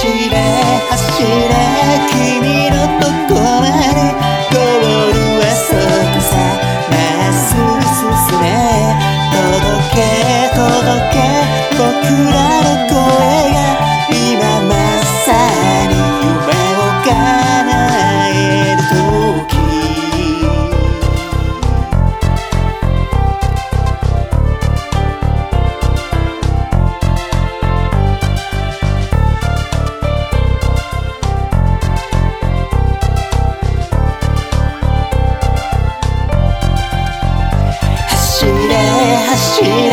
走れ走れ君のとこまでゴールはそこさまっすぐ進め届け届け僕らの she